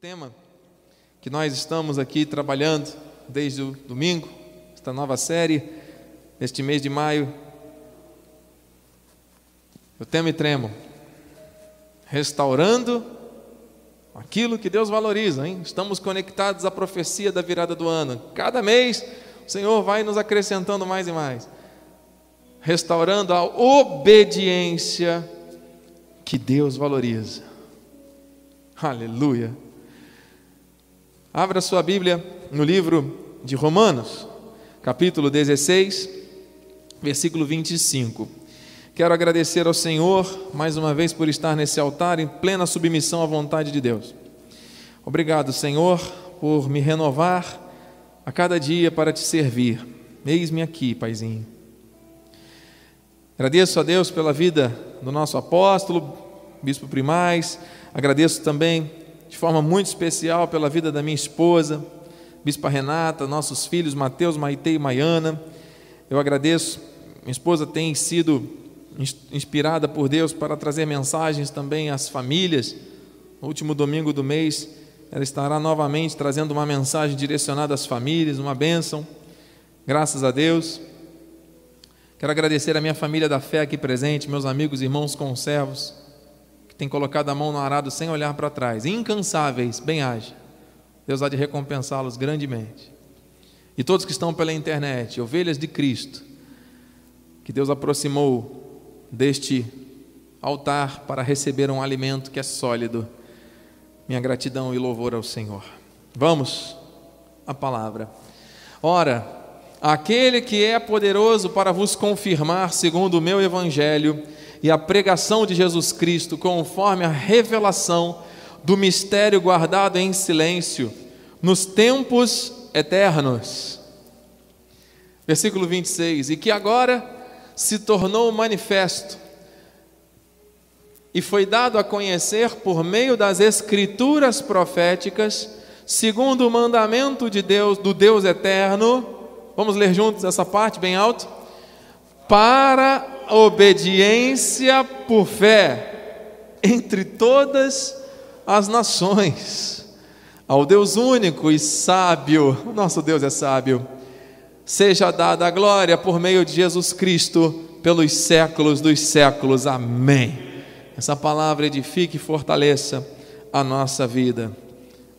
tema que nós estamos aqui trabalhando desde o domingo, esta nova série, neste mês de maio. Eu temo e tremo, restaurando aquilo que Deus valoriza, hein? Estamos conectados à profecia da virada do ano. Cada mês o Senhor vai nos acrescentando mais e mais, restaurando a obediência que Deus valoriza. Aleluia. Abra sua Bíblia no livro de Romanos, capítulo 16, versículo 25. Quero agradecer ao Senhor mais uma vez por estar nesse altar em plena submissão à vontade de Deus. Obrigado, Senhor, por me renovar a cada dia para te servir. Eis-me aqui, Paizinho. Agradeço a Deus pela vida do nosso apóstolo, Bispo Primais. Agradeço também de forma muito especial pela vida da minha esposa, Bispa Renata, nossos filhos Mateus, Maite e Maiana. Eu agradeço, minha esposa tem sido inspirada por Deus para trazer mensagens também às famílias. No último domingo do mês, ela estará novamente trazendo uma mensagem direcionada às famílias, uma bênção. Graças a Deus. Quero agradecer a minha família da fé aqui presente, meus amigos, irmãos, conservos, tem colocado a mão no arado sem olhar para trás, incansáveis, bem haja. Deus há de recompensá-los grandemente. E todos que estão pela internet, ovelhas de Cristo, que Deus aproximou deste altar para receber um alimento que é sólido. Minha gratidão e louvor ao Senhor. Vamos à palavra. Ora, aquele que é poderoso para vos confirmar, segundo o meu evangelho, e a pregação de Jesus Cristo, conforme a revelação do mistério guardado em silêncio nos tempos eternos. Versículo 26: E que agora se tornou manifesto e foi dado a conhecer por meio das escrituras proféticas, segundo o mandamento de Deus, do Deus eterno. Vamos ler juntos essa parte bem alto? Para obediência por fé entre todas as nações. Ao Deus único e sábio, nosso Deus é sábio, seja dada a glória por meio de Jesus Cristo pelos séculos dos séculos. Amém. Essa palavra edifique e fortaleça a nossa vida.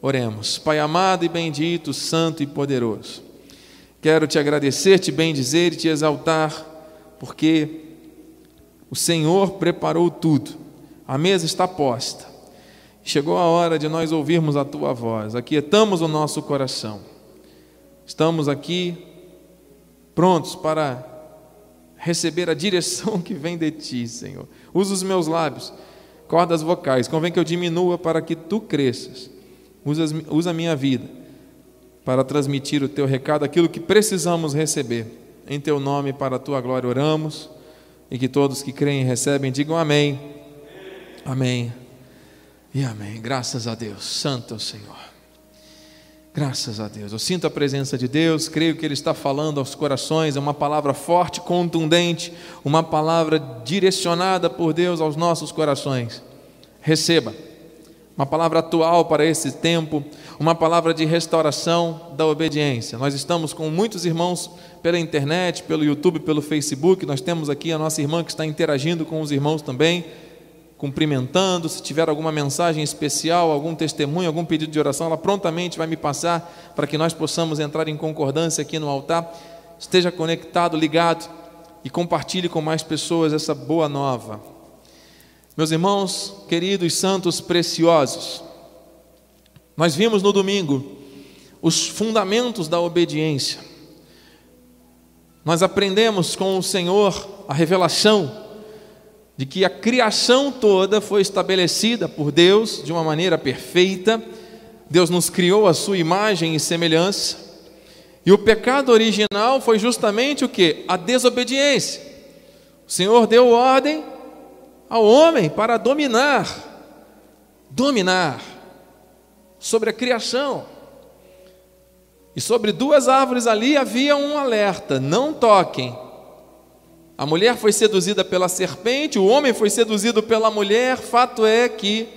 Oremos. Pai amado e bendito, santo e poderoso. Quero te agradecer, te bendizer e te exaltar, porque o Senhor preparou tudo, a mesa está posta. Chegou a hora de nós ouvirmos a tua voz, aquietamos o nosso coração. Estamos aqui prontos para receber a direção que vem de ti, Senhor. Usa os meus lábios, cordas vocais, convém que eu diminua para que tu cresças. Usa, usa a minha vida para transmitir o teu recado, aquilo que precisamos receber. Em teu nome, para a tua glória, oramos e que todos que creem e recebem digam amém. Amém. E amém. Graças a Deus. Santo é o Senhor. Graças a Deus. Eu sinto a presença de Deus, creio que Ele está falando aos corações, é uma palavra forte, contundente, uma palavra direcionada por Deus aos nossos corações. Receba uma palavra atual para esse tempo, uma palavra de restauração da obediência. Nós estamos com muitos irmãos pela internet, pelo YouTube, pelo Facebook. Nós temos aqui a nossa irmã que está interagindo com os irmãos também, cumprimentando. Se tiver alguma mensagem especial, algum testemunho, algum pedido de oração, ela prontamente vai me passar para que nós possamos entrar em concordância aqui no altar. Esteja conectado, ligado e compartilhe com mais pessoas essa boa nova. Meus irmãos, queridos santos preciosos, nós vimos no domingo os fundamentos da obediência. Nós aprendemos com o Senhor a revelação de que a criação toda foi estabelecida por Deus de uma maneira perfeita. Deus nos criou a sua imagem e semelhança. E o pecado original foi justamente o que? A desobediência. O Senhor deu ordem ao homem para dominar, dominar sobre a criação. E sobre duas árvores ali havia um alerta: não toquem. A mulher foi seduzida pela serpente, o homem foi seduzido pela mulher. Fato é que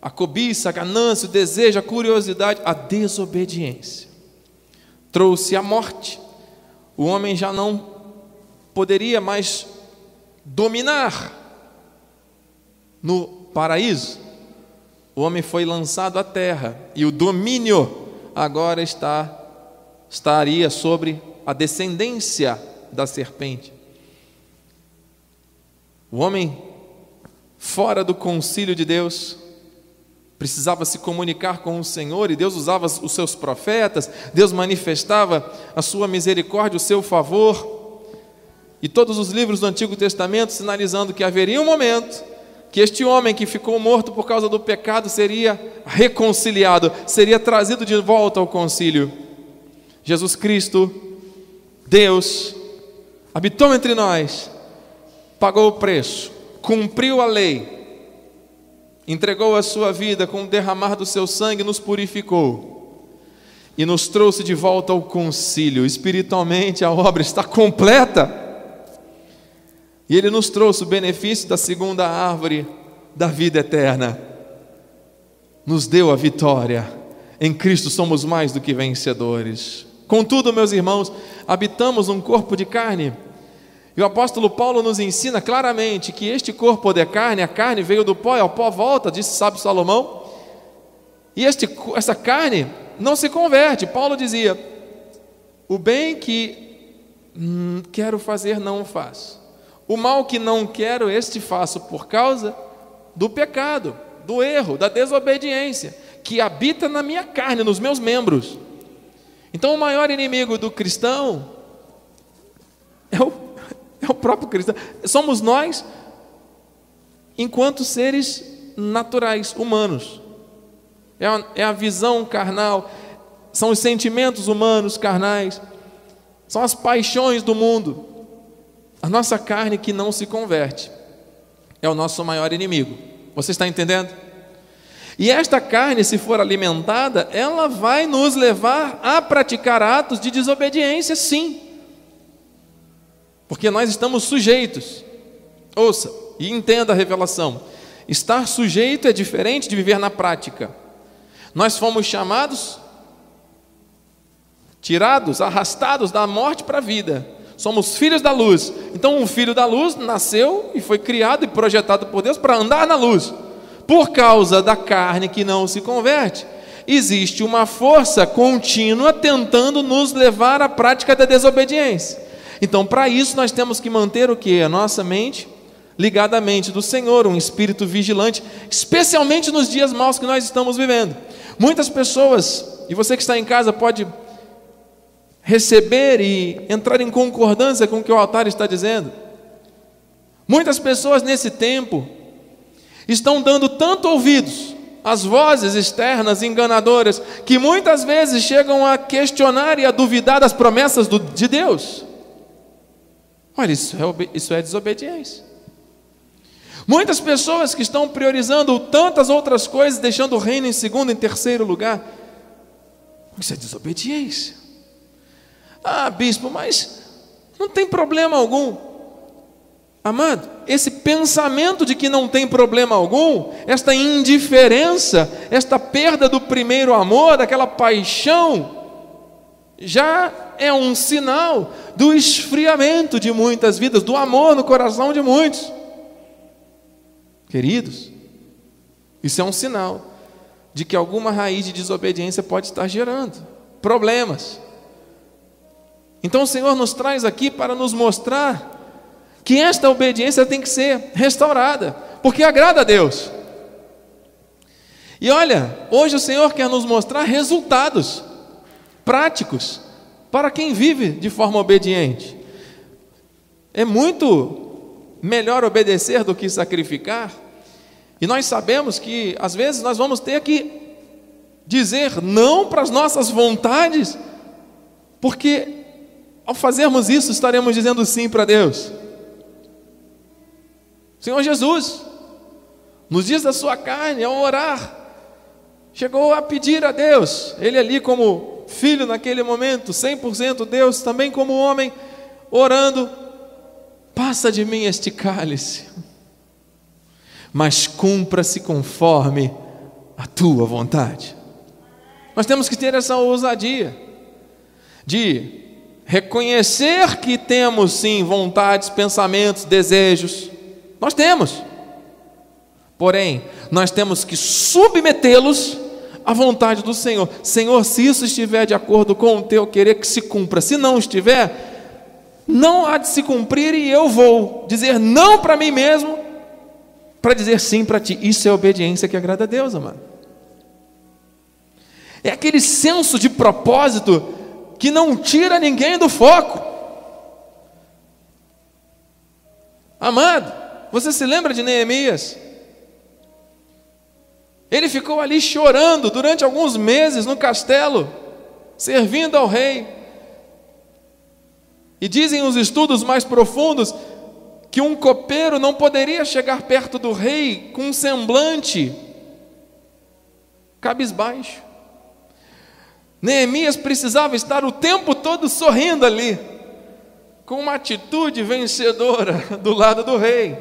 a cobiça, a ganância, o desejo, a curiosidade, a desobediência. Trouxe a morte. O homem já não poderia mais dominar no paraíso. O homem foi lançado à terra e o domínio agora está estaria sobre a descendência da serpente. O homem fora do concílio de Deus precisava se comunicar com o Senhor e Deus usava os seus profetas, Deus manifestava a sua misericórdia, o seu favor. E todos os livros do Antigo Testamento sinalizando que haveria um momento que este homem que ficou morto por causa do pecado seria reconciliado, seria trazido de volta ao concílio. Jesus Cristo, Deus, habitou entre nós, pagou o preço, cumpriu a lei, entregou a sua vida com o derramar do seu sangue, nos purificou e nos trouxe de volta ao concílio. Espiritualmente a obra está completa. E ele nos trouxe o benefício da segunda árvore da vida eterna. Nos deu a vitória. Em Cristo somos mais do que vencedores. Contudo, meus irmãos, habitamos um corpo de carne. E o apóstolo Paulo nos ensina claramente que este corpo de carne, a carne veio do pó, e ao pó volta, disse sábio Salomão. E este, essa carne não se converte. Paulo dizia: o bem que hum, quero fazer não faço o mal que não quero, este faço por causa do pecado, do erro, da desobediência, que habita na minha carne, nos meus membros. Então, o maior inimigo do cristão é o, é o próprio cristão. Somos nós, enquanto seres naturais, humanos. É a, é a visão carnal, são os sentimentos humanos carnais, são as paixões do mundo. A nossa carne que não se converte é o nosso maior inimigo. Você está entendendo? E esta carne, se for alimentada, ela vai nos levar a praticar atos de desobediência, sim. Porque nós estamos sujeitos. Ouça e entenda a revelação. Estar sujeito é diferente de viver na prática. Nós fomos chamados, tirados, arrastados da morte para a vida somos filhos da luz. Então, um filho da luz nasceu e foi criado e projetado por Deus para andar na luz. Por causa da carne que não se converte, existe uma força contínua tentando nos levar à prática da desobediência. Então, para isso, nós temos que manter o que? A nossa mente ligada à mente do Senhor, um espírito vigilante, especialmente nos dias maus que nós estamos vivendo. Muitas pessoas, e você que está em casa pode receber e entrar em concordância com o que o altar está dizendo. Muitas pessoas nesse tempo estão dando tanto ouvidos às vozes externas enganadoras que muitas vezes chegam a questionar e a duvidar das promessas do, de Deus. Olha, isso é, isso é desobediência. Muitas pessoas que estão priorizando tantas outras coisas, deixando o reino em segundo, em terceiro lugar, isso é desobediência. Ah, bispo, mas não tem problema algum. Amado, esse pensamento de que não tem problema algum, esta indiferença, esta perda do primeiro amor, daquela paixão, já é um sinal do esfriamento de muitas vidas, do amor no coração de muitos. Queridos, isso é um sinal de que alguma raiz de desobediência pode estar gerando problemas. Então o Senhor nos traz aqui para nos mostrar que esta obediência tem que ser restaurada, porque agrada a Deus. E olha, hoje o Senhor quer nos mostrar resultados práticos para quem vive de forma obediente. É muito melhor obedecer do que sacrificar. E nós sabemos que às vezes nós vamos ter que dizer não para as nossas vontades, porque ao fazermos isso, estaremos dizendo sim para Deus. Senhor Jesus, nos dias da sua carne, ao orar, chegou a pedir a Deus, ele ali como filho naquele momento, 100% Deus, também como homem, orando: passa de mim este cálice, mas cumpra-se conforme a tua vontade. Nós temos que ter essa ousadia de reconhecer que temos sim vontades, pensamentos, desejos. Nós temos. Porém, nós temos que submetê-los à vontade do Senhor. Senhor, se isso estiver de acordo com o teu querer, que se cumpra. Se não estiver, não há de se cumprir e eu vou dizer não para mim mesmo, para dizer sim para ti. Isso é obediência que agrada a Deus, amado. É aquele senso de propósito que não tira ninguém do foco. Amado, você se lembra de Neemias? Ele ficou ali chorando durante alguns meses no castelo, servindo ao rei. E dizem os estudos mais profundos que um copeiro não poderia chegar perto do rei com um semblante cabisbaixo. Neemias precisava estar o tempo todo sorrindo ali, com uma atitude vencedora do lado do rei.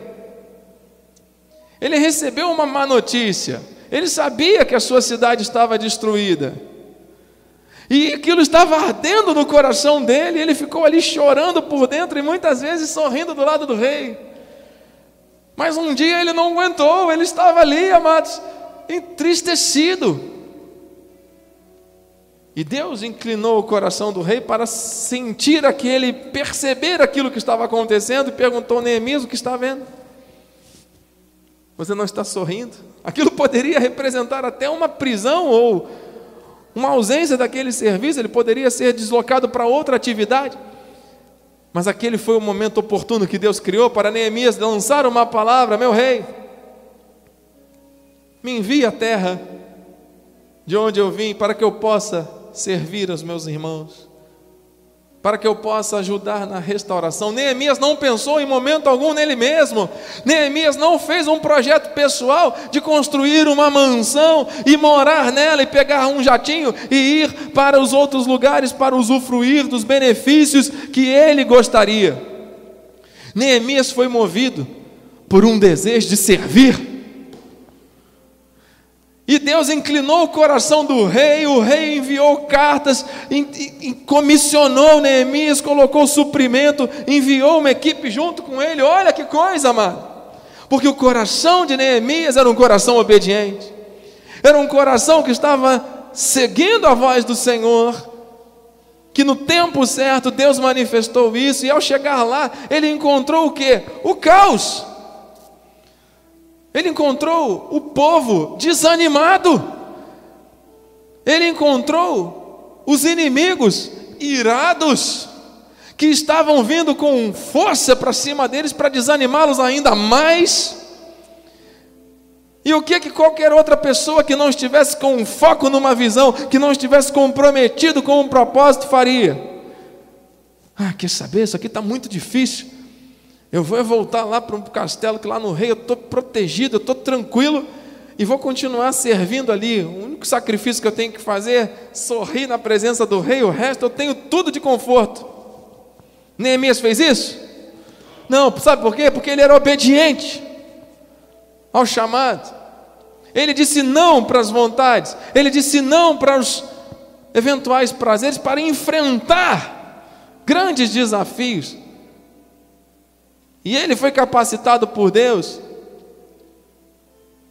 Ele recebeu uma má notícia, ele sabia que a sua cidade estava destruída, e aquilo estava ardendo no coração dele, ele ficou ali chorando por dentro e muitas vezes sorrindo do lado do rei. Mas um dia ele não aguentou, ele estava ali, amados, entristecido. E Deus inclinou o coração do rei para sentir aquele, perceber aquilo que estava acontecendo e perguntou a Neemias o que está vendo. Você não está sorrindo? Aquilo poderia representar até uma prisão ou uma ausência daquele serviço, ele poderia ser deslocado para outra atividade. Mas aquele foi o momento oportuno que Deus criou para Neemias lançar uma palavra: Meu rei, me envie à terra de onde eu vim para que eu possa servir aos meus irmãos, para que eu possa ajudar na restauração. Neemias não pensou em momento algum nele mesmo. Neemias não fez um projeto pessoal de construir uma mansão e morar nela e pegar um jatinho e ir para os outros lugares para usufruir dos benefícios que ele gostaria. Neemias foi movido por um desejo de servir e Deus inclinou o coração do rei, o rei enviou cartas, comissionou Neemias, colocou suprimento, enviou uma equipe junto com ele. Olha que coisa, amado. Porque o coração de Neemias era um coração obediente, era um coração que estava seguindo a voz do Senhor, que no tempo certo Deus manifestou isso, e ao chegar lá, ele encontrou o que? O caos. Ele encontrou o povo desanimado. Ele encontrou os inimigos irados, que estavam vindo com força para cima deles para desanimá-los ainda mais. E o que que qualquer outra pessoa que não estivesse com um foco numa visão, que não estivesse comprometido com um propósito faria? Ah, quer saber? Isso aqui está muito difícil. Eu vou voltar lá para um castelo que lá no rei eu estou protegido, eu estou tranquilo e vou continuar servindo ali. O único sacrifício que eu tenho que fazer é sorrir na presença do rei, o resto eu tenho tudo de conforto. Neemias fez isso? Não, sabe por quê? Porque ele era obediente ao chamado. Ele disse não para as vontades, ele disse não para os eventuais prazeres para enfrentar grandes desafios. E ele foi capacitado por Deus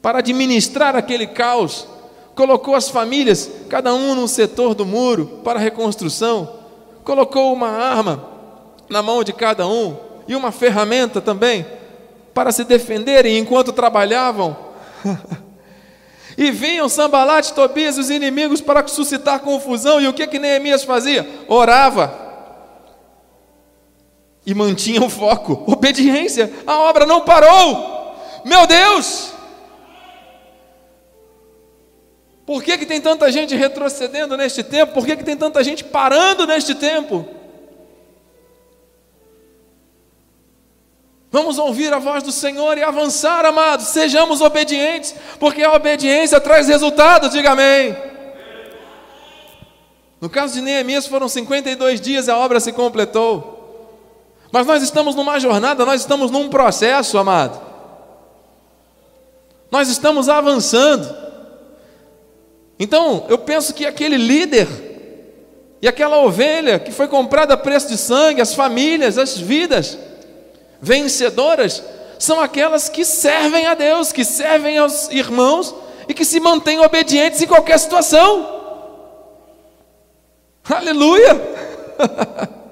para administrar aquele caos. Colocou as famílias, cada um num setor do muro, para reconstrução. Colocou uma arma na mão de cada um e uma ferramenta também para se defenderem enquanto trabalhavam. e vinham Sambalate, Tobias e os inimigos para suscitar confusão. E o que que Neemias fazia? Orava e mantinha o foco, obediência. A obra não parou. Meu Deus! Por que, que tem tanta gente retrocedendo neste tempo? Por que, que tem tanta gente parando neste tempo? Vamos ouvir a voz do Senhor e avançar, amados. Sejamos obedientes, porque a obediência traz resultados. Diga amém. No caso de Neemias, foram 52 dias e a obra se completou. Mas nós estamos numa jornada, nós estamos num processo, amado. Nós estamos avançando. Então, eu penso que aquele líder e aquela ovelha que foi comprada a preço de sangue, as famílias, as vidas vencedoras, são aquelas que servem a Deus, que servem aos irmãos e que se mantêm obedientes em qualquer situação. Aleluia!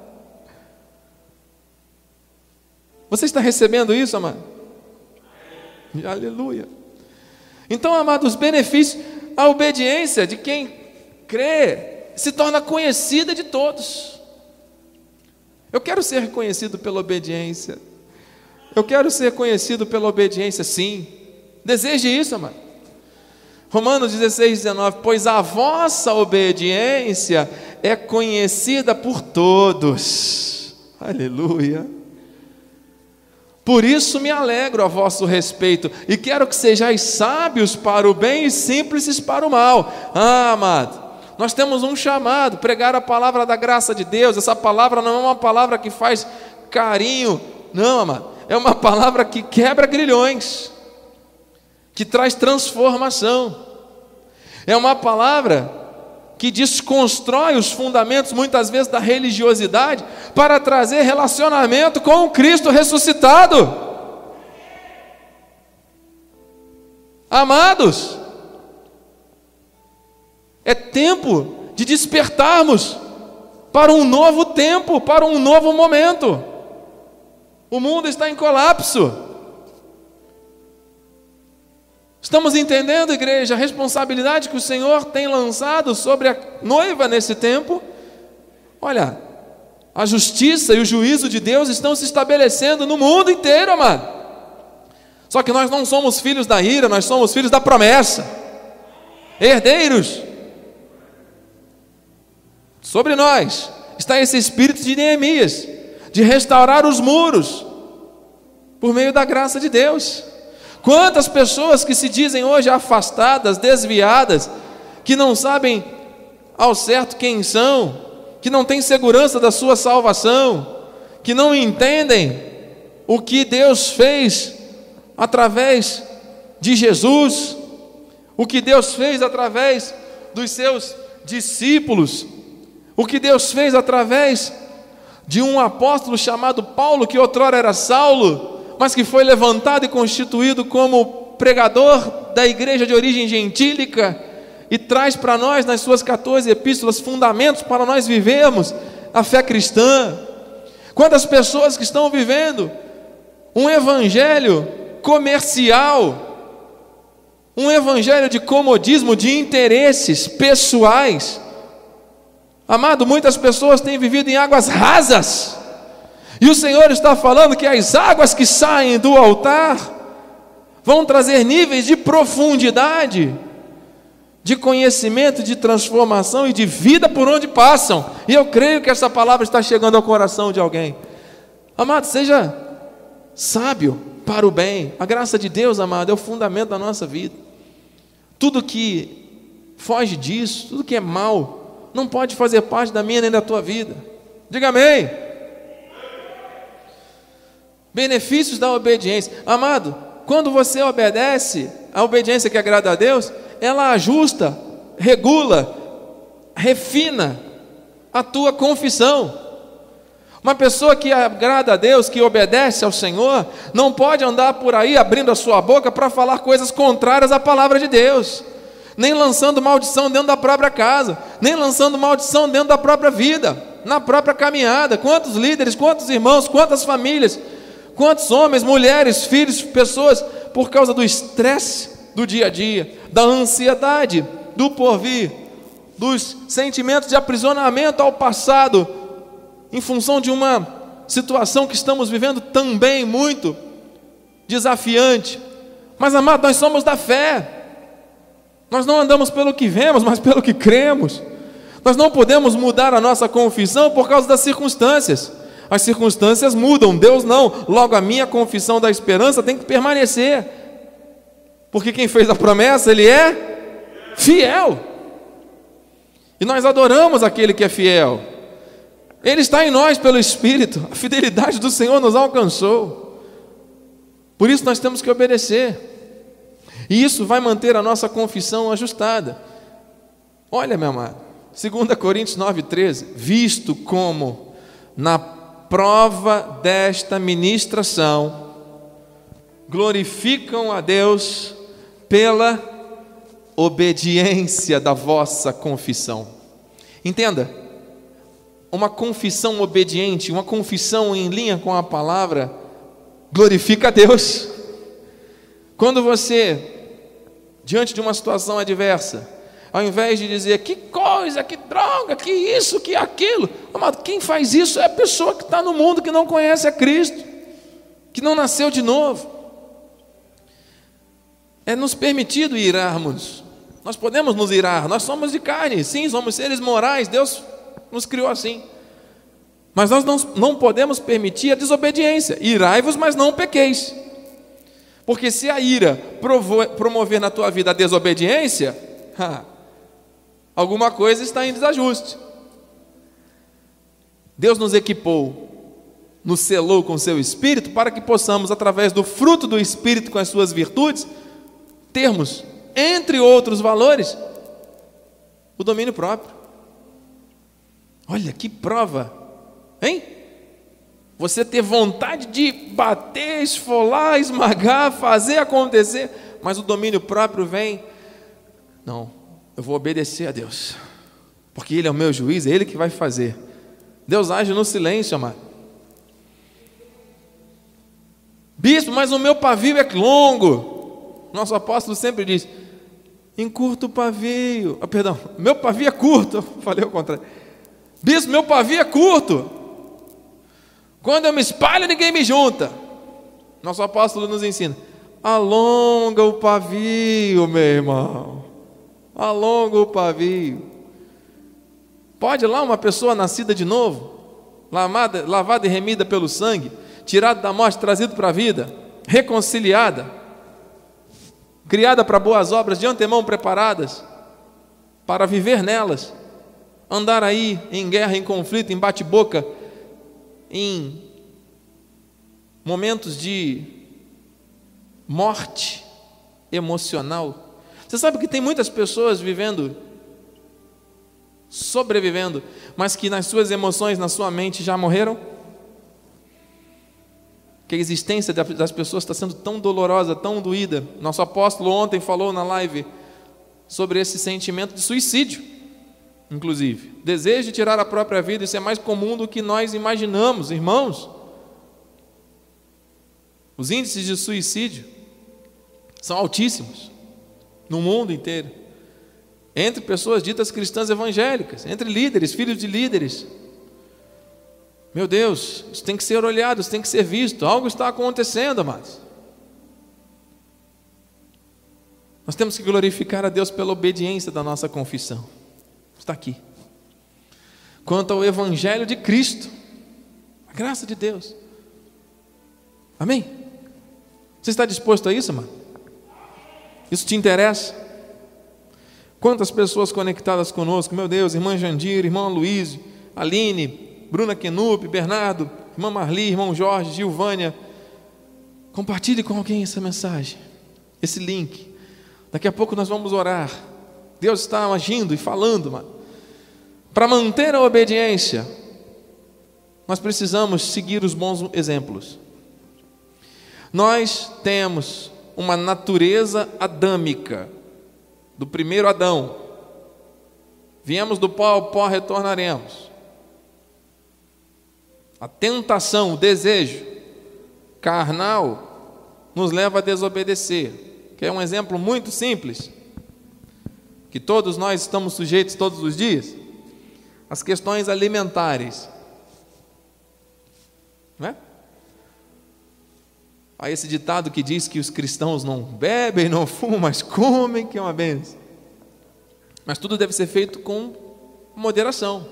Você está recebendo isso, amado? Aleluia. Então, amado, os benefícios, a obediência de quem crê se torna conhecida de todos. Eu quero ser reconhecido pela obediência. Eu quero ser conhecido pela obediência, sim. Deseje isso, amado. Romanos 16, 19: Pois a vossa obediência é conhecida por todos. Aleluia. Por isso me alegro a vosso respeito e quero que sejais sábios para o bem e simples para o mal. Ah, amado, nós temos um chamado, pregar a palavra da graça de Deus. Essa palavra não é uma palavra que faz carinho, não, amado. É uma palavra que quebra grilhões, que traz transformação. É uma palavra que desconstrói os fundamentos, muitas vezes, da religiosidade, para trazer relacionamento com o Cristo ressuscitado. Amados, é tempo de despertarmos para um novo tempo, para um novo momento. O mundo está em colapso. Estamos entendendo, igreja, a responsabilidade que o Senhor tem lançado sobre a noiva nesse tempo? Olha, a justiça e o juízo de Deus estão se estabelecendo no mundo inteiro, amado. Só que nós não somos filhos da ira, nós somos filhos da promessa, herdeiros. Sobre nós está esse espírito de Neemias, de restaurar os muros, por meio da graça de Deus. Quantas pessoas que se dizem hoje afastadas, desviadas, que não sabem ao certo quem são, que não têm segurança da sua salvação, que não entendem o que Deus fez através de Jesus, o que Deus fez através dos seus discípulos, o que Deus fez através de um apóstolo chamado Paulo, que outrora era Saulo, mas que foi levantado e constituído como pregador da igreja de origem gentílica e traz para nós, nas suas 14 epístolas, fundamentos para nós vivermos a fé cristã. Quantas pessoas que estão vivendo um evangelho comercial, um evangelho de comodismo, de interesses pessoais. Amado, muitas pessoas têm vivido em águas rasas e o Senhor está falando que as águas que saem do altar vão trazer níveis de profundidade, de conhecimento, de transformação e de vida por onde passam. E eu creio que essa palavra está chegando ao coração de alguém. Amado, seja sábio para o bem. A graça de Deus, amado, é o fundamento da nossa vida. Tudo que foge disso, tudo que é mal, não pode fazer parte da minha nem da tua vida. Diga amém. Benefícios da obediência. Amado, quando você obedece, a obediência que agrada a Deus, ela ajusta, regula, refina a tua confissão. Uma pessoa que agrada a Deus, que obedece ao Senhor, não pode andar por aí abrindo a sua boca para falar coisas contrárias à palavra de Deus, nem lançando maldição dentro da própria casa, nem lançando maldição dentro da própria vida, na própria caminhada. Quantos líderes, quantos irmãos, quantas famílias Quantos homens, mulheres, filhos, pessoas, por causa do estresse do dia a dia, da ansiedade do porvir, dos sentimentos de aprisionamento ao passado, em função de uma situação que estamos vivendo também muito desafiante. Mas, amado, nós somos da fé. Nós não andamos pelo que vemos, mas pelo que cremos. Nós não podemos mudar a nossa confissão por causa das circunstâncias. As circunstâncias mudam, Deus não. Logo, a minha confissão da esperança tem que permanecer. Porque quem fez a promessa, ele é fiel. E nós adoramos aquele que é fiel. Ele está em nós pelo Espírito. A fidelidade do Senhor nos alcançou. Por isso nós temos que obedecer. E isso vai manter a nossa confissão ajustada. Olha, meu amado, 2 Coríntios 9,13: Visto como na prova desta ministração glorificam a Deus pela obediência da vossa confissão. Entenda, uma confissão obediente, uma confissão em linha com a palavra, glorifica a Deus. Quando você, diante de uma situação adversa, ao invés de dizer que coisa, que droga, que isso, que aquilo, amado, quem faz isso é a pessoa que está no mundo que não conhece a Cristo, que não nasceu de novo. É nos permitido irarmos, nós podemos nos irar, nós somos de carne, sim, somos seres morais, Deus nos criou assim. Mas nós não, não podemos permitir a desobediência. Irai-vos, mas não pequeis. Porque se a ira promover na tua vida a desobediência, alguma coisa está em desajuste. Deus nos equipou, nos selou com seu espírito para que possamos, através do fruto do espírito com as suas virtudes, termos, entre outros valores, o domínio próprio. Olha que prova, hein? Você ter vontade de bater, esfolar, esmagar, fazer acontecer, mas o domínio próprio vem. Não, eu vou obedecer a Deus, porque Ele é o meu juiz, é Ele que vai fazer. Deus age no silêncio, amado. Bispo, mas o meu pavio é longo. Nosso apóstolo sempre diz: encurta o pavio. Ah, perdão, meu pavio é curto. Falei o contrário. Bispo, meu pavio é curto. Quando eu me espalho, ninguém me junta. Nosso apóstolo nos ensina: alonga o pavio, meu irmão. Alonga o pavio. Pode lá uma pessoa nascida de novo, lavada, lavada e remida pelo sangue, tirada da morte, trazido para a vida, reconciliada, criada para boas obras, de antemão preparadas, para viver nelas andar aí em guerra, em conflito, em bate-boca, em momentos de morte emocional. Você sabe que tem muitas pessoas vivendo, sobrevivendo, mas que nas suas emoções, na sua mente já morreram? Que a existência das pessoas está sendo tão dolorosa, tão doída. Nosso apóstolo ontem falou na live sobre esse sentimento de suicídio inclusive. Desejo de tirar a própria vida, isso é mais comum do que nós imaginamos, irmãos. Os índices de suicídio são altíssimos no mundo inteiro. Entre pessoas ditas cristãs evangélicas, entre líderes, filhos de líderes. Meu Deus, isso tem que ser olhado, isso tem que ser visto. Algo está acontecendo, amados. Nós temos que glorificar a Deus pela obediência da nossa confissão. Está aqui. Quanto ao Evangelho de Cristo, a graça de Deus. Amém? Você está disposto a isso, mano? Isso te interessa? Quantas pessoas conectadas conosco, meu Deus, irmã Jandir, irmão Luiz, Aline, Bruna Kenup, Bernardo, irmã Marli, irmão Jorge, Gilvânia. Compartilhe com alguém essa mensagem, esse link. Daqui a pouco nós vamos orar. Deus está agindo e falando, mano. Para manter a obediência, nós precisamos seguir os bons exemplos. Nós temos uma natureza adâmica, do primeiro Adão. Viemos do pó, ao pó retornaremos. A tentação, o desejo carnal nos leva a desobedecer. Que é um exemplo muito simples que todos nós estamos sujeitos todos os dias, as questões alimentares. Não é? Há esse ditado que diz que os cristãos não bebem, não fumam, mas comem, que é uma benção. Mas tudo deve ser feito com moderação.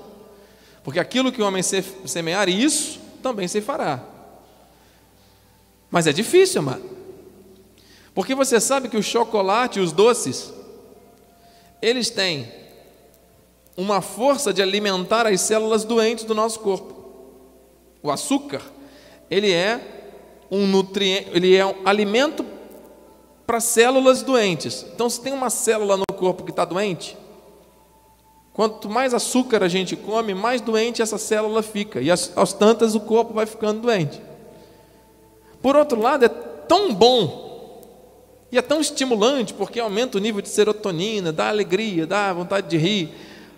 Porque aquilo que o homem semear, isso também se fará. Mas é difícil, amado. Porque você sabe que o chocolate e os doces eles têm uma força de alimentar as células doentes do nosso corpo. O açúcar, ele é um nutriente, ele é um alimento para células doentes. Então, se tem uma célula no corpo que está doente, Quanto mais açúcar a gente come, mais doente essa célula fica. E aos tantas o corpo vai ficando doente. Por outro lado, é tão bom e é tão estimulante, porque aumenta o nível de serotonina, dá alegria, dá vontade de rir,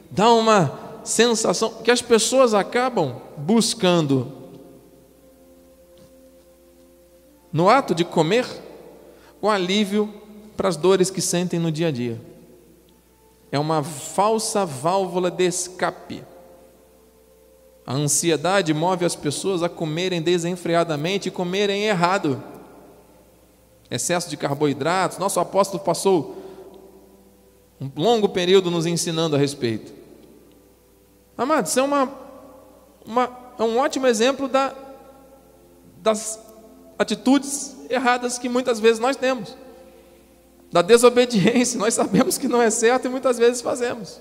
dá uma sensação que as pessoas acabam buscando no ato de comer o alívio para as dores que sentem no dia a dia. É uma falsa válvula de escape. A ansiedade move as pessoas a comerem desenfreadamente e comerem errado. Excesso de carboidratos. Nosso apóstolo passou um longo período nos ensinando a respeito. Amados, isso é, uma, uma, é um ótimo exemplo da, das atitudes erradas que muitas vezes nós temos da desobediência. Nós sabemos que não é certo e muitas vezes fazemos.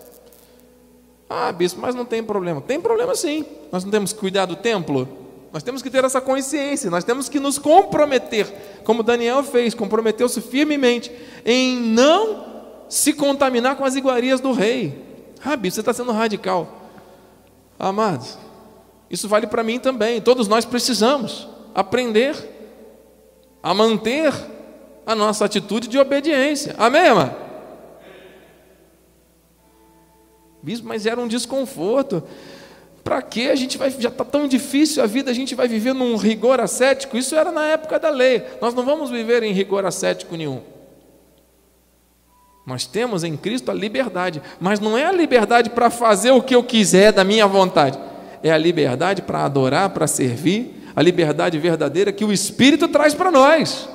Ah, bispo, mas não tem problema. Tem problema sim. Nós não temos que cuidar do templo. Nós temos que ter essa consciência, nós temos que nos comprometer, como Daniel fez, comprometeu-se firmemente em não se contaminar com as iguarias do rei. Ah, bispo, você está sendo radical. Amados, isso vale para mim também. Todos nós precisamos aprender a manter a nossa atitude de obediência. Amém, irmã? Bispo, mas era um desconforto. Para que a gente vai, já está tão difícil a vida, a gente vai viver num rigor ascético? Isso era na época da lei. Nós não vamos viver em rigor ascético nenhum. Nós temos em Cristo a liberdade, mas não é a liberdade para fazer o que eu quiser da minha vontade. É a liberdade para adorar, para servir, a liberdade verdadeira que o Espírito traz para nós.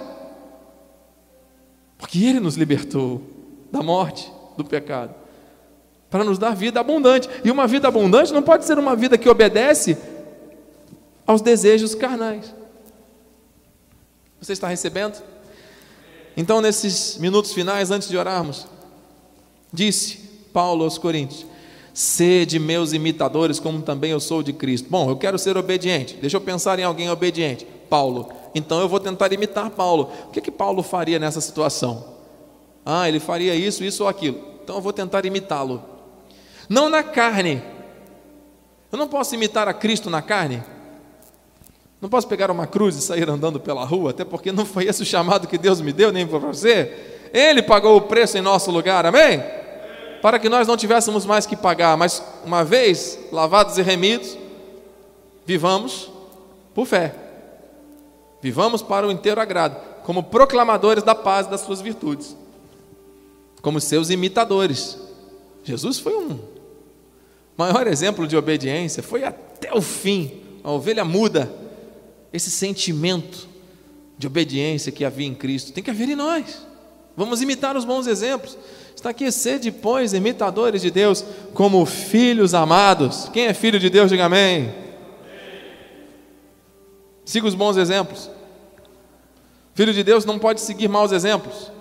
Porque Ele nos libertou da morte, do pecado, para nos dar vida abundante. E uma vida abundante não pode ser uma vida que obedece aos desejos carnais. Você está recebendo? Então, nesses minutos finais, antes de orarmos, disse Paulo aos Coríntios: Sede meus imitadores, como também eu sou de Cristo. Bom, eu quero ser obediente. Deixa eu pensar em alguém obediente. Paulo. Então eu vou tentar imitar Paulo. O que, que Paulo faria nessa situação? Ah, ele faria isso, isso ou aquilo. Então eu vou tentar imitá-lo. Não na carne. Eu não posso imitar a Cristo na carne. Não posso pegar uma cruz e sair andando pela rua, até porque não foi esse o chamado que Deus me deu, nem para você. Ele pagou o preço em nosso lugar, amém? Para que nós não tivéssemos mais que pagar, mas uma vez lavados e remidos, vivamos por fé. Vivamos para o inteiro agrado, como proclamadores da paz e das suas virtudes, como seus imitadores. Jesus foi um maior exemplo de obediência, foi até o fim, a ovelha muda, esse sentimento de obediência que havia em Cristo, tem que haver em nós. Vamos imitar os bons exemplos. Está aqui, sede, pois, imitadores de Deus, como filhos amados. Quem é filho de Deus, diga amém. Siga os bons exemplos. Filho de Deus não pode seguir maus exemplos.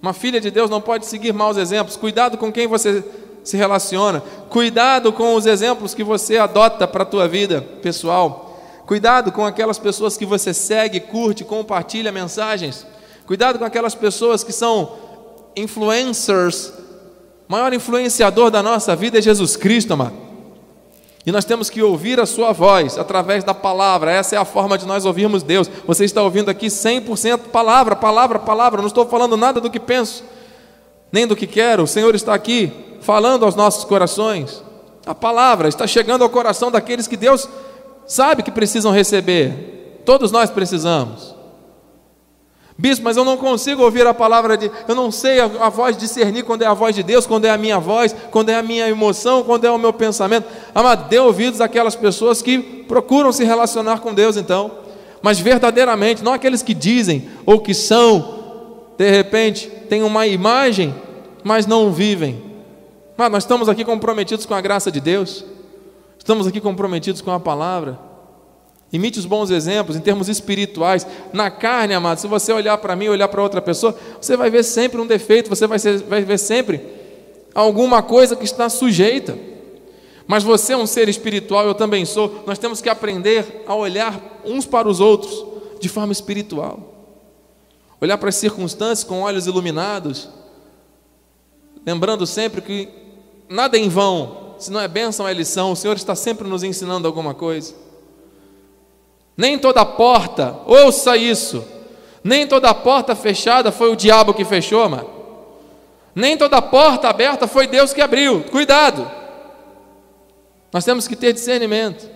Uma filha de Deus não pode seguir maus exemplos. Cuidado com quem você se relaciona. Cuidado com os exemplos que você adota para a tua vida pessoal. Cuidado com aquelas pessoas que você segue, curte, compartilha mensagens. Cuidado com aquelas pessoas que são influencers. Maior influenciador da nossa vida é Jesus Cristo, amado. E nós temos que ouvir a sua voz através da palavra. Essa é a forma de nós ouvirmos Deus. Você está ouvindo aqui 100% palavra, palavra, palavra. não estou falando nada do que penso, nem do que quero. O Senhor está aqui falando aos nossos corações. A palavra está chegando ao coração daqueles que Deus sabe que precisam receber. Todos nós precisamos. Bispo, mas eu não consigo ouvir a palavra de. Eu não sei a, a, voz discernir quando é a voz de Deus, quando é a minha voz, quando é a minha emoção, quando é o meu pensamento. Amado, dê ouvidos àquelas pessoas que procuram se relacionar com Deus, então. Mas verdadeiramente, não aqueles que dizem ou que são, de repente, têm uma imagem, mas não vivem. Mas nós estamos aqui comprometidos com a graça de Deus, estamos aqui comprometidos com a palavra. Imite os bons exemplos em termos espirituais. Na carne, amado, se você olhar para mim, olhar para outra pessoa, você vai ver sempre um defeito, você vai, ser, vai ver sempre alguma coisa que está sujeita. Mas você é um ser espiritual, eu também sou. Nós temos que aprender a olhar uns para os outros de forma espiritual. Olhar para as circunstâncias com olhos iluminados, lembrando sempre que nada em vão, se não é bênção, é lição. O Senhor está sempre nos ensinando alguma coisa. Nem toda porta, ouça isso, nem toda porta fechada foi o diabo que fechou, mano. Nem toda porta aberta foi Deus que abriu. Cuidado. Nós temos que ter discernimento.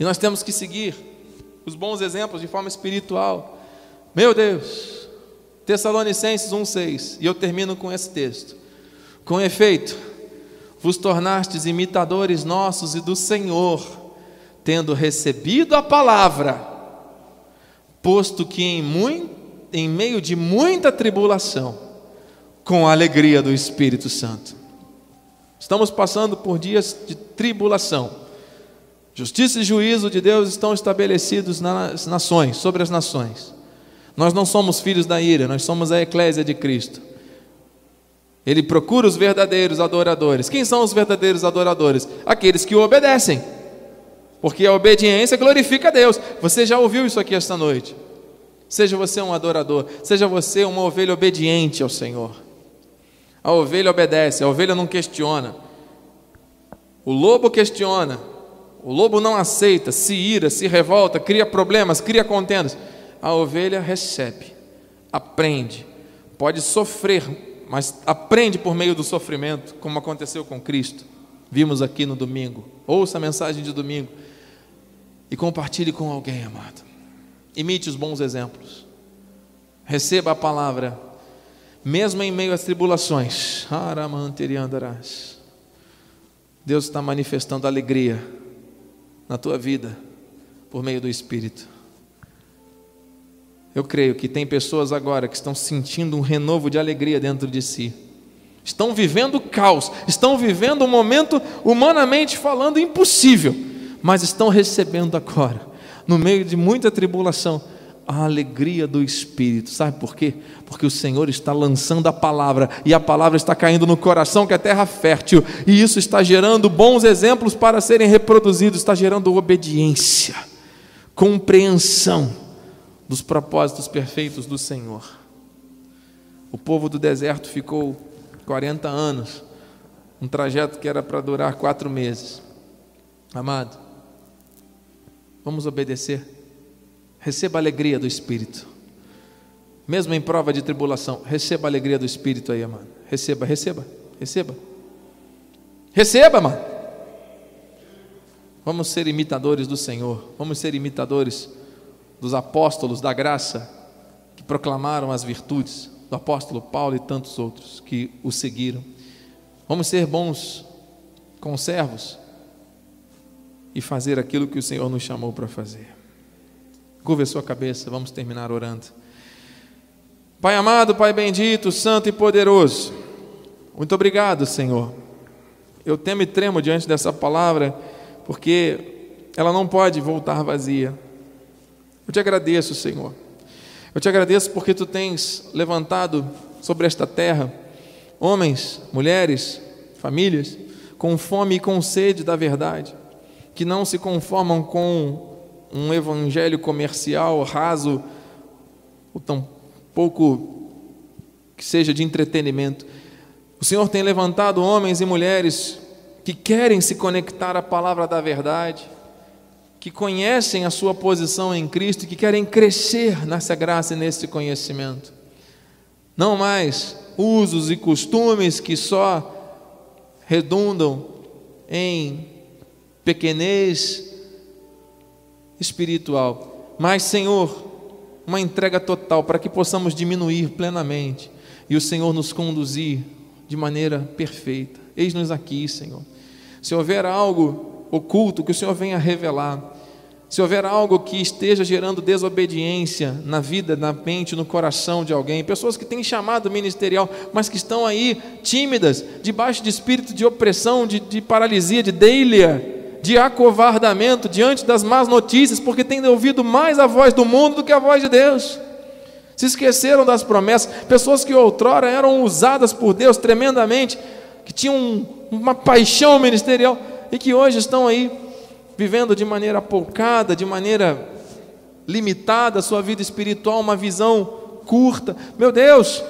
E nós temos que seguir os bons exemplos de forma espiritual. Meu Deus. Tessalonicenses 1:6. E eu termino com esse texto. Com efeito, vos tornastes imitadores nossos e do Senhor, tendo recebido a palavra, posto que em, muito, em meio de muita tribulação, com a alegria do Espírito Santo. Estamos passando por dias de tribulação. Justiça e juízo de Deus estão estabelecidos nas nações, sobre as nações. Nós não somos filhos da ira, nós somos a eclésia de Cristo. Ele procura os verdadeiros adoradores. Quem são os verdadeiros adoradores? Aqueles que o obedecem. Porque a obediência glorifica a Deus. Você já ouviu isso aqui esta noite? Seja você um adorador, seja você uma ovelha obediente ao Senhor. A ovelha obedece, a ovelha não questiona. O lobo questiona, o lobo não aceita, se ira, se revolta, cria problemas, cria contendas. A ovelha recebe, aprende, pode sofrer, mas aprende por meio do sofrimento, como aconteceu com Cristo. Vimos aqui no domingo. Ouça a mensagem de domingo e compartilhe com alguém, amado. Imite os bons exemplos. Receba a palavra, mesmo em meio às tribulações. Deus está manifestando alegria na tua vida por meio do Espírito. Eu creio que tem pessoas agora que estão sentindo um renovo de alegria dentro de si. Estão vivendo caos, estão vivendo um momento, humanamente falando, impossível, mas estão recebendo agora, no meio de muita tribulação, a alegria do Espírito. Sabe por quê? Porque o Senhor está lançando a palavra e a palavra está caindo no coração que é terra fértil, e isso está gerando bons exemplos para serem reproduzidos, está gerando obediência, compreensão dos propósitos perfeitos do Senhor. O povo do deserto ficou 40 anos, um trajeto que era para durar quatro meses. Amado, vamos obedecer receba a alegria do Espírito. Mesmo em prova de tribulação, receba a alegria do Espírito aí, mano. Receba, receba, receba. Receba, mano. Vamos ser imitadores do Senhor, vamos ser imitadores dos apóstolos da graça que proclamaram as virtudes, do apóstolo Paulo e tantos outros que o seguiram. Vamos ser bons conservos e fazer aquilo que o Senhor nos chamou para fazer. Curva a sua cabeça, vamos terminar orando. Pai amado, Pai bendito, santo e poderoso, muito obrigado, Senhor. Eu temo e tremo diante dessa palavra, porque ela não pode voltar vazia. Eu te agradeço, Senhor. Eu te agradeço porque tu tens levantado sobre esta terra homens, mulheres, famílias com fome e com sede da verdade, que não se conformam com um evangelho comercial raso, ou tão pouco que seja de entretenimento. O Senhor tem levantado homens e mulheres que querem se conectar à palavra da verdade, que conhecem a sua posição em Cristo, que querem crescer nessa graça e nesse conhecimento. Não mais usos e costumes que só redundam em pequenez, espiritual. Mas, Senhor, uma entrega total para que possamos diminuir plenamente e o Senhor nos conduzir de maneira perfeita. Eis-nos aqui, Senhor. Se houver algo oculto, que o Senhor venha revelar. Se houver algo que esteja gerando desobediência na vida, na mente, no coração de alguém, pessoas que têm chamado ministerial, mas que estão aí tímidas, debaixo de espírito de opressão, de, de paralisia, de deilia, de acovardamento diante das más notícias, porque têm ouvido mais a voz do mundo do que a voz de Deus. Se esqueceram das promessas, pessoas que outrora eram usadas por Deus tremendamente, que tinham uma paixão ministerial e que hoje estão aí vivendo de maneira apoucada, de maneira limitada a sua vida espiritual, uma visão curta. Meu Deus,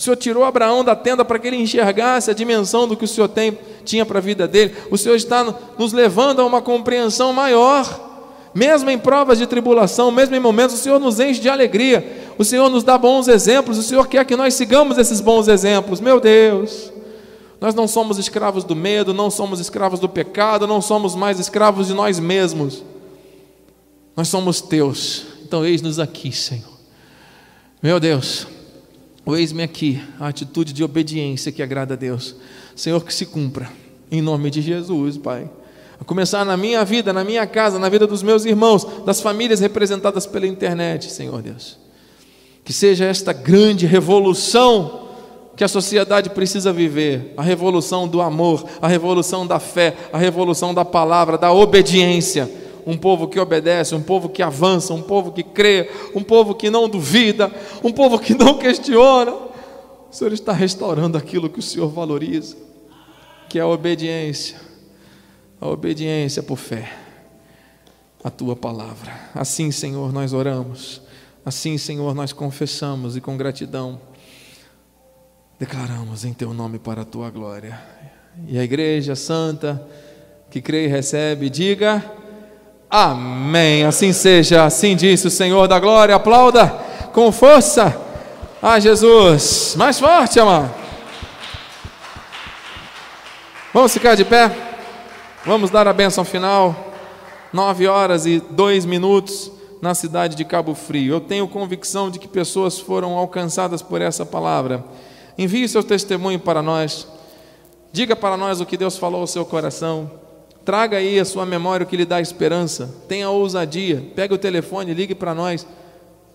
O Senhor tirou Abraão da tenda para que ele enxergasse a dimensão do que o Senhor tem, tinha para a vida dele. O Senhor está nos levando a uma compreensão maior. Mesmo em provas de tribulação, mesmo em momentos, o Senhor nos enche de alegria. O Senhor nos dá bons exemplos. O Senhor quer que nós sigamos esses bons exemplos. Meu Deus, nós não somos escravos do medo, não somos escravos do pecado, não somos mais escravos de nós mesmos. Nós somos teus. Então, eis-nos aqui, Senhor. Meu Deus. Eis-me aqui, a atitude de obediência que agrada a Deus. Senhor, que se cumpra, em nome de Jesus, Pai. A começar na minha vida, na minha casa, na vida dos meus irmãos, das famílias representadas pela internet, Senhor Deus. Que seja esta grande revolução que a sociedade precisa viver a revolução do amor, a revolução da fé, a revolução da palavra, da obediência um povo que obedece, um povo que avança, um povo que crê, um povo que não duvida, um povo que não questiona. O Senhor está restaurando aquilo que o Senhor valoriza, que é a obediência, a obediência por fé, a tua palavra. Assim, Senhor, nós oramos, assim, Senhor, nós confessamos e com gratidão declaramos em teu nome para a tua glória. E a igreja santa que crê e recebe, diga. Amém. Assim seja, assim disse o Senhor da glória. Aplauda com força a Jesus. Mais forte, amado. Vamos ficar de pé? Vamos dar a bênção final. Nove horas e dois minutos na cidade de Cabo Frio. Eu tenho convicção de que pessoas foram alcançadas por essa palavra. Envie seu testemunho para nós. Diga para nós o que Deus falou ao seu coração. Traga aí a sua memória o que lhe dá esperança. Tenha ousadia. Pegue o telefone, ligue para nós.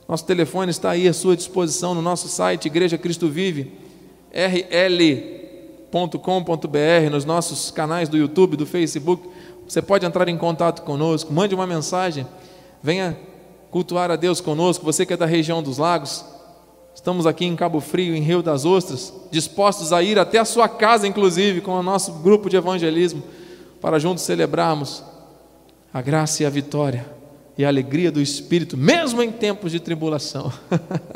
Nosso telefone está aí à sua disposição no nosso site, Igreja Cristo Vive, rl.com.br, nos nossos canais do YouTube, do Facebook. Você pode entrar em contato conosco, mande uma mensagem, venha cultuar a Deus conosco. Você que é da região dos lagos, estamos aqui em Cabo Frio, em Rio das Ostras, dispostos a ir até a sua casa, inclusive, com o nosso grupo de evangelismo para juntos celebrarmos a graça e a vitória e a alegria do Espírito, mesmo em tempos de tribulação.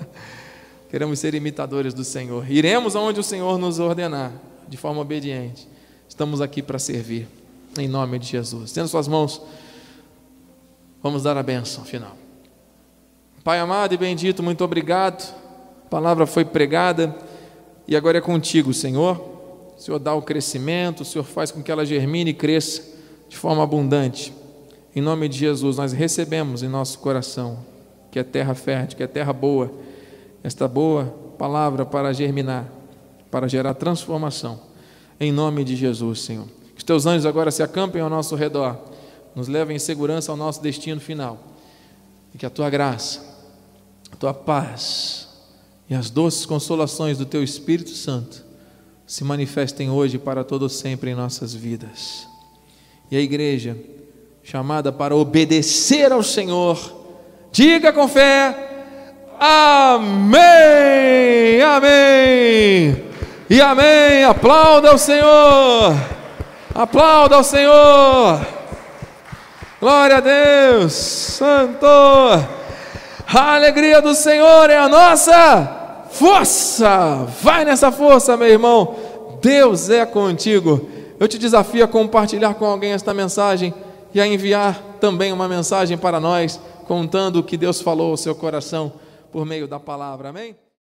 Queremos ser imitadores do Senhor. Iremos aonde o Senhor nos ordenar, de forma obediente. Estamos aqui para servir, em nome de Jesus. Tendo suas mãos, vamos dar a bênção final. Pai amado e bendito, muito obrigado. A palavra foi pregada e agora é contigo, Senhor. O Senhor dá o crescimento, o Senhor faz com que ela germine e cresça de forma abundante. Em nome de Jesus, nós recebemos em nosso coração que é terra fértil, que é terra boa, esta boa palavra para germinar, para gerar transformação. Em nome de Jesus, Senhor. Que os teus anjos agora se acampem ao nosso redor, nos levem em segurança ao nosso destino final. E que a tua graça, a tua paz e as doces consolações do teu Espírito Santo se manifestem hoje para todo sempre em nossas vidas. E a igreja, chamada para obedecer ao Senhor, diga com fé: Amém, Amém e Amém. Aplauda ao Senhor, aplauda ao Senhor. Glória a Deus, Santo. A alegria do Senhor é a nossa força, vai nessa força, meu irmão. Deus é contigo. Eu te desafio a compartilhar com alguém esta mensagem e a enviar também uma mensagem para nós, contando o que Deus falou ao seu coração por meio da palavra. Amém?